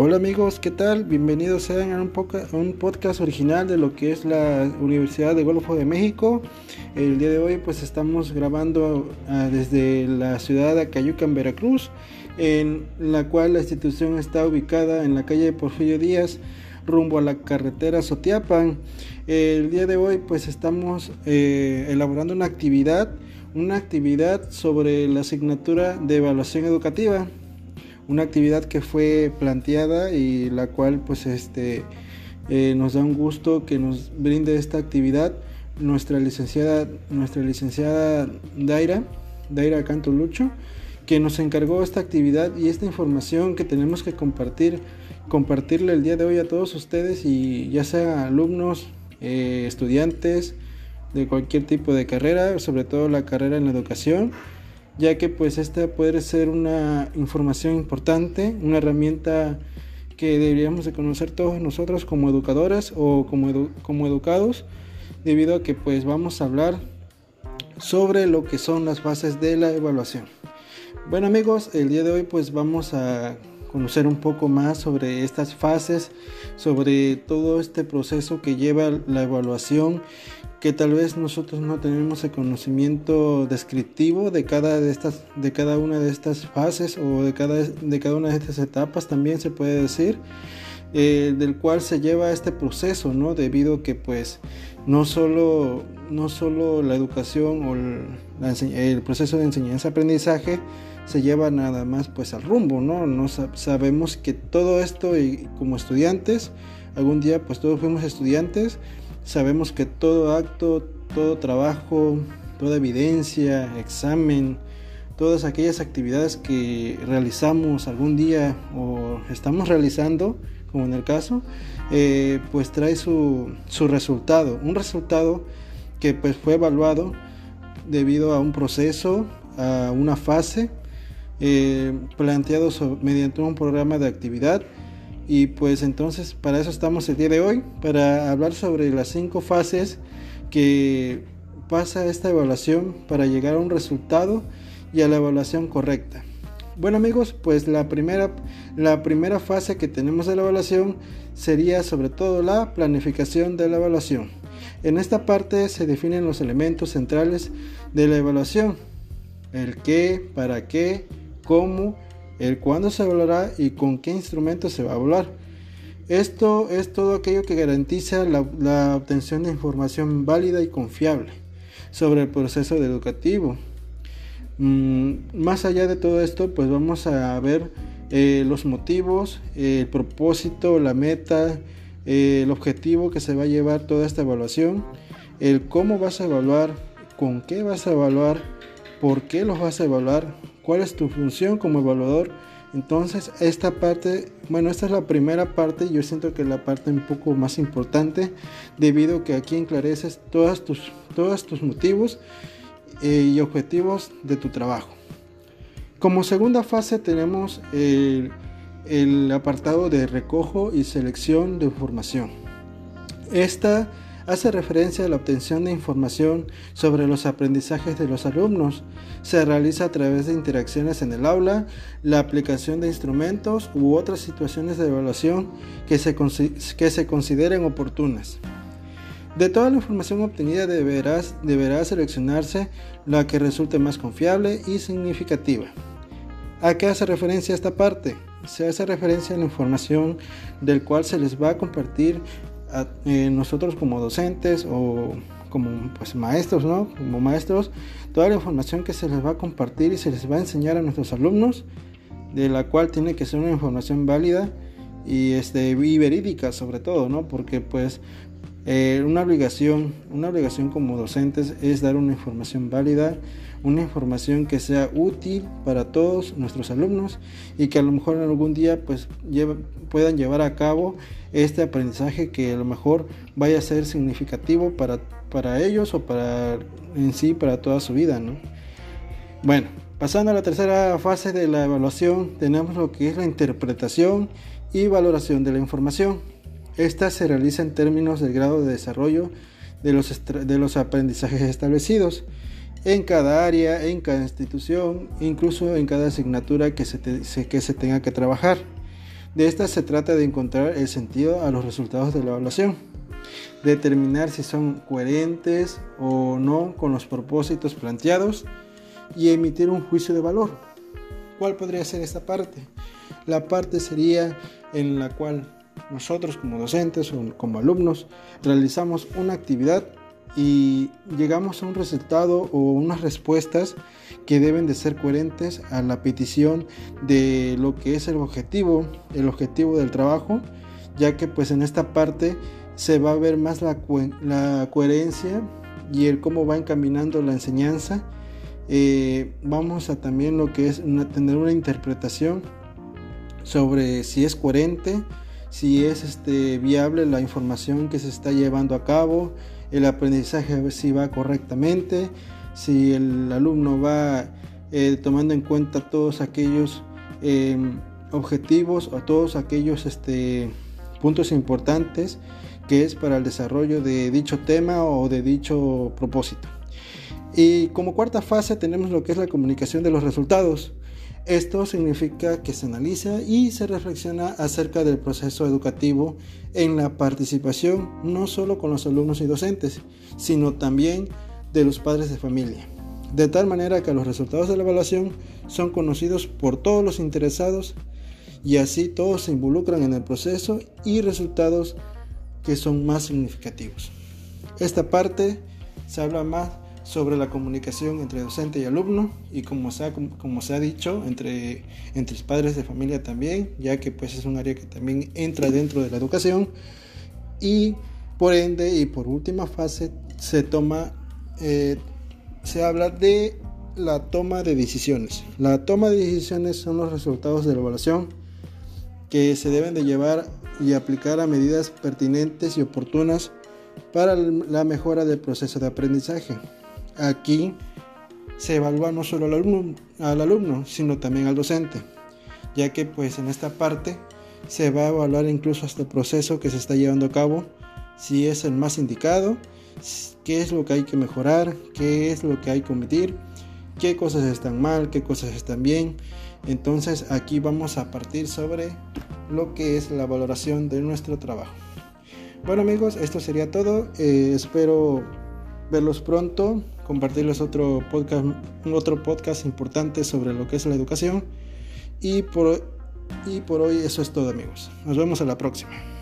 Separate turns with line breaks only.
Hola amigos, ¿qué tal? Bienvenidos sean a un, un, podcast original de lo que es la Universidad de Golfo de México. El día de hoy pues estamos grabando uh, desde la ciudad de Acayuca en Veracruz, en la cual la institución está ubicada en la calle Porfirio Díaz, rumbo a la carretera Sotiapan. El día de hoy pues estamos eh, elaborando una actividad, una actividad sobre la asignatura de evaluación educativa una actividad que fue planteada y la cual pues este eh, nos da un gusto que nos brinde esta actividad nuestra licenciada nuestra licenciada Daira Daira Cantolucho que nos encargó esta actividad y esta información que tenemos que compartir compartirle el día de hoy a todos ustedes y ya sea alumnos eh, estudiantes de cualquier tipo de carrera sobre todo la carrera en la educación ya que pues esta puede ser una información importante, una herramienta que deberíamos de conocer todos nosotros como educadoras o como, educados, debido a que pues vamos a hablar sobre lo que son las fases de la evaluación. Bueno amigos, el día de hoy pues vamos a conocer un poco más sobre estas fases, sobre todo este proceso que lleva la evaluación que tal vez nosotros no tenemos el conocimiento descriptivo de cada de estas de cada una de estas fases o de cada de cada una de estas etapas también se puede decir eh, del cual se lleva este proceso no debido a que pues no solo no solo la educación o el, el proceso de enseñanza aprendizaje se lleva nada más pues al rumbo no no sabemos que todo esto y como estudiantes algún día pues todos fuimos estudiantes Sabemos que todo acto, todo trabajo, toda evidencia, examen, todas aquellas actividades que realizamos algún día o estamos realizando, como en el caso, eh, pues trae su, resultado. Un resultado que pues fue evaluado debido a un proceso, a una fase, eh, planteado mediante un programa de actividad y pues entonces para eso estamos el día de hoy, para hablar sobre las cinco fases que pasa esta evaluación para llegar a un resultado y a la evaluación correcta. Bueno amigos, pues la primera, la primera fase que tenemos de la evaluación sería sobre todo la planificación de la evaluación. En esta parte se definen los elementos centrales de la evaluación. El qué, para qué, cómo el cuándo se evaluará y con qué instrumento se va a evaluar. Esto es todo aquello que garantiza la, obtención de información válida y confiable sobre el proceso educativo. Mm, más allá de todo esto, pues vamos a ver eh, los motivos, el propósito, la meta, eh, el objetivo que se va a llevar toda esta evaluación, el cómo vas a evaluar, con qué vas a evaluar, por qué los vas a evaluar, cuál es tu función como evaluador. Entonces, esta parte, bueno, esta es la primera parte, yo siento que es la parte un poco más importante, debido a que aquí enclareces todos tus, todos tus motivos eh, y objetivos de tu trabajo. Como segunda fase tenemos el, el apartado de recojo y selección de información. Esta hace referencia a la obtención de información sobre los aprendizajes de los alumnos. Se realiza a través de interacciones en el aula, la aplicación de instrumentos u otras situaciones de evaluación que se, que se consideren oportunas. De toda la información obtenida deberá, deberá seleccionarse la que resulte más confiable y significativa. ¿A qué hace referencia esta parte? Se hace referencia a la información del cual se les va a compartir eh, nosotros como docentes o como pues, maestros, ¿no? Como maestros, toda la información que se les va a compartir y se les va a enseñar a nuestros alumnos, de la cual tiene que ser una información válida y, este, y verídica sobre todo, ¿no? Porque pues eh, una obligación, una obligación como docentes es dar una información válida, una información que sea útil para todos nuestros alumnos y que a lo mejor en algún día pues puedan llevar a cabo este aprendizaje que a lo mejor vaya a ser significativo para, para ellos o para en sí para toda su vida, ¿no? Bueno, pasando a la tercera fase de la evaluación, tenemos lo que es la interpretación y valoración de la información. Esta se realiza en términos del grado de desarrollo de los, de los aprendizajes establecidos en cada área, en cada institución, incluso en cada asignatura que se, que se tenga que trabajar. De esta se trata de encontrar el sentido a los resultados de la evaluación, determinar si son coherentes o no con los propósitos planteados y emitir un juicio de valor. ¿Cuál podría ser esta parte? La parte sería en la cual nosotros como docentes o como alumnos realizamos una actividad y llegamos a un resultado o unas respuestas que deben de ser coherentes a la petición de lo que es el objetivo, el objetivo del trabajo, ya que pues en esta parte se va a ver más la, la coherencia y el cómo va encaminando la enseñanza. Eh, vamos a también lo que es tener una interpretación sobre si es coherente, si es este, viable la información que se está llevando a cabo, el aprendizaje a ver si va correctamente, si el alumno va eh, tomando en cuenta todos aquellos em, objetivos o todos aquellos este, puntos importantes que es para el desarrollo de dicho tema o de dicho propósito. Y como cuarta fase tenemos lo que es la comunicación de los resultados. Esto significa que se analiza y se reflexiona acerca del proceso educativo en la participación no solo con los alumnos y docentes, sino también de los padres de familia. De tal manera que los resultados de la evaluación son conocidos por todos los interesados y así todos se involucran en el proceso y resultados que son más significativos. Esta parte se habla más sobre la comunicación entre docente y alumno y como se ha, como se ha dicho entre, entre padres de familia también, ya que pues es un área que también entra dentro de la educación y por ende y por última fase se toma, eh, se habla de la toma de decisiones. La toma de decisiones son los resultados de la evaluación que se deben de llevar y aplicar a medidas pertinentes y oportunas para la mejora del proceso de aprendizaje. Aquí se evalúa no solo al alumno, al alumno, sino también al docente, ya que pues en esta parte se va a evaluar incluso hasta el proceso que se está llevando a cabo, si es el más indicado, qué es lo que hay que mejorar, qué es lo que hay que omitir, qué cosas están mal, qué cosas están bien. Entonces aquí vamos a partir sobre lo que es la valoración de nuestro trabajo. Bueno amigos, esto sería todo. Eh, espero verlos pronto, compartirles otro podcast, otro podcast importante sobre lo que es la educación. Y por, y por hoy eso es todo amigos. Nos vemos a la próxima.